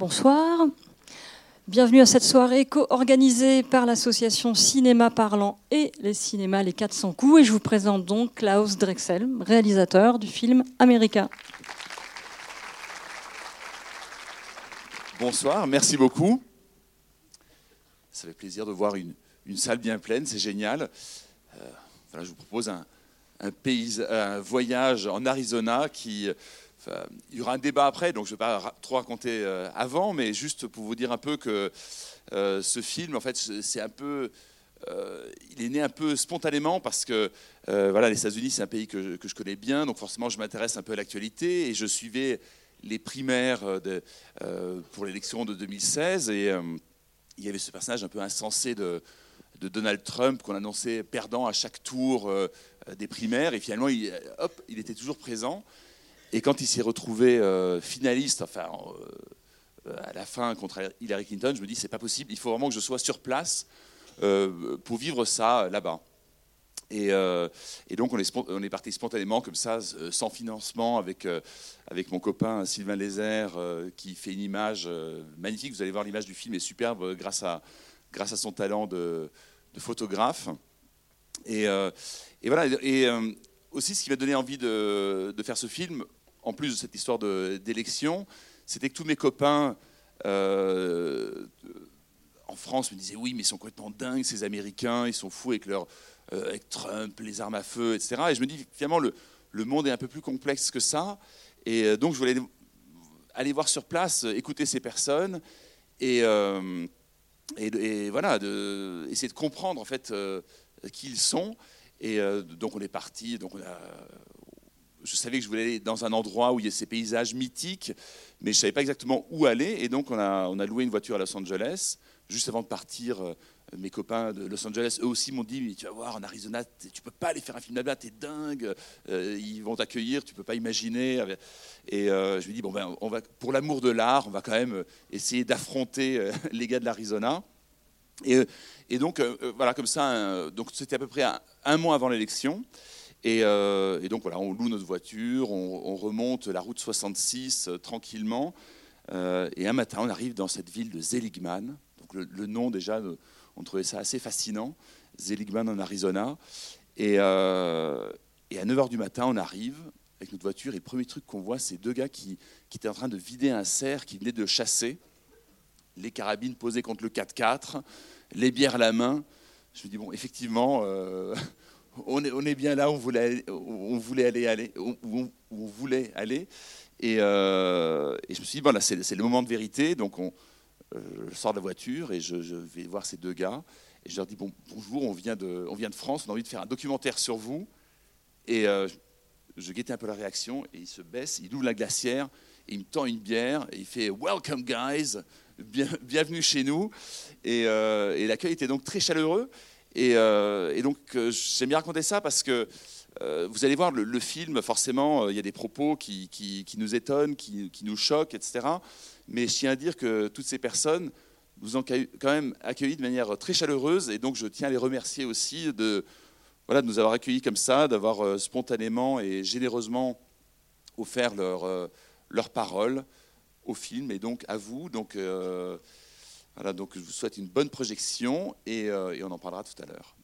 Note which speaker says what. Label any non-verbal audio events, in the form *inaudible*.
Speaker 1: Bonsoir. Bienvenue à cette soirée co-organisée par l'association Cinéma Parlant et les cinémas Les 400 coups. Et je vous présente donc Klaus Drexel, réalisateur du film America.
Speaker 2: Bonsoir, merci beaucoup. Ça fait plaisir de voir une, salle bien pleine, c'est génial. Euh, je vous propose un, un voyage en Arizona qui il y aura un débat après, donc je ne vais pas trop raconter euh, avant, mais juste pour vous dire un peu que euh, ce film, en fait, c'est un peu, euh, il est né un peu spontanément parce que voilà, les États-Unis, c'est un pays que, je connais bien, donc forcément, je m'intéresse un peu à l'actualité et je suivais les primaires pour l'élection de 2016 et il y avait ce personnage un peu insensé de, Donald Trump qu'on annonçait perdant à chaque tour des primaires et finalement, hop, il était toujours présent. Et quand il s'est retrouvé euh, finaliste, enfin, euh, à la fin contre Hillary Clinton, je me dis c'est pas possible, il faut vraiment que je sois sur place euh, pour vivre ça là-bas. Et, donc on est, parti spontanément comme ça, sans financement, avec, avec mon copain Sylvain Lézère, qui fait une image magnifique. Vous allez voir l'image du film est superbe grâce à, grâce à son talent de, photographe. Et, et voilà. Et aussi, ce qui m'a donné envie de, de, faire ce film, en plus de cette histoire d'élection, c'était que tous mes copains euh, en France me disaient oui, mais ils sont complètement dingues, ces Américains, ils sont fous avec, leur, euh, Trump, les armes à feu, etc. Et je me dis finalement, le, monde est un peu plus complexe que ça. Et euh, donc, je voulais aller voir sur place, écouter ces personnes et, voilà, essayer de comprendre en fait qui ils sont. Et donc, on est parti, donc on a je savais que je voulais aller dans un endroit où il y a ces paysages mythiques, mais je ne savais pas exactement où aller. Et donc, on a, loué une voiture à Los Angeles. Juste avant de partir, euh, mes copains de Los Angeles, eux aussi, m'ont dit Tu vas voir, en Arizona, tu peux pas aller faire un film là-bas, es dingue, euh, ils vont t'accueillir, tu peux pas imaginer. Et euh, je lui ai dit Bon, ben, pour l'amour de l'art, on va quand même essayer d'affronter *laughs* les gars de l'Arizona. Et, et, donc, voilà, comme ça, donc c'était à peu près un mois avant l'élection. Euh, et, donc voilà, on loue notre voiture, on, remonte la route 66 euh, tranquillement. Euh, et un matin, on arrive dans cette ville de Zeligman. Donc le, nom déjà, on trouvait ça assez fascinant. Zeligman en Arizona. Et, à 9h du matin, on arrive avec notre voiture. Et le premier truc qu'on voit, c'est deux gars qui, qui, étaient en train de vider un cerf qui venait de chasser. Les carabines posées contre le 4x4, les bières à la main. Je me dis, bon, effectivement, on est, bien là on voulait, on voulait aller, on, voulait aller. Euh, et, je me suis dit, bon, là, c'est le moment de vérité. Donc, on, euh, je sors de la voiture et je, vais voir ces deux gars. Et je leur dis, bon, bonjour, on vient, de, on vient de France, on a envie de faire un documentaire sur vous. Et euh, je guettais un peu la réaction. Et il se baisse, il ouvre la glacière, et il me tend une bière. Et il fait, Welcome, guys, bienvenue chez nous. Et l'accueil était donc très chaleureux. Euh, et, donc, euh, j'aime bien raconter ça parce que euh, vous allez voir le, film, forcément, il y a des propos qui, nous étonnent, qui, nous choquent, etc. Mais je tiens à dire que toutes ces personnes nous ont quand même accueillis de manière très chaleureuse. Et donc, je tiens à les remercier aussi de, voilà, de nous avoir accueillis comme ça, d'avoir spontanément et généreusement offert leur, leur parole au film et donc à vous. Donc, voilà, donc je vous souhaite une bonne projection et, euh, et on en parlera tout à l'heure.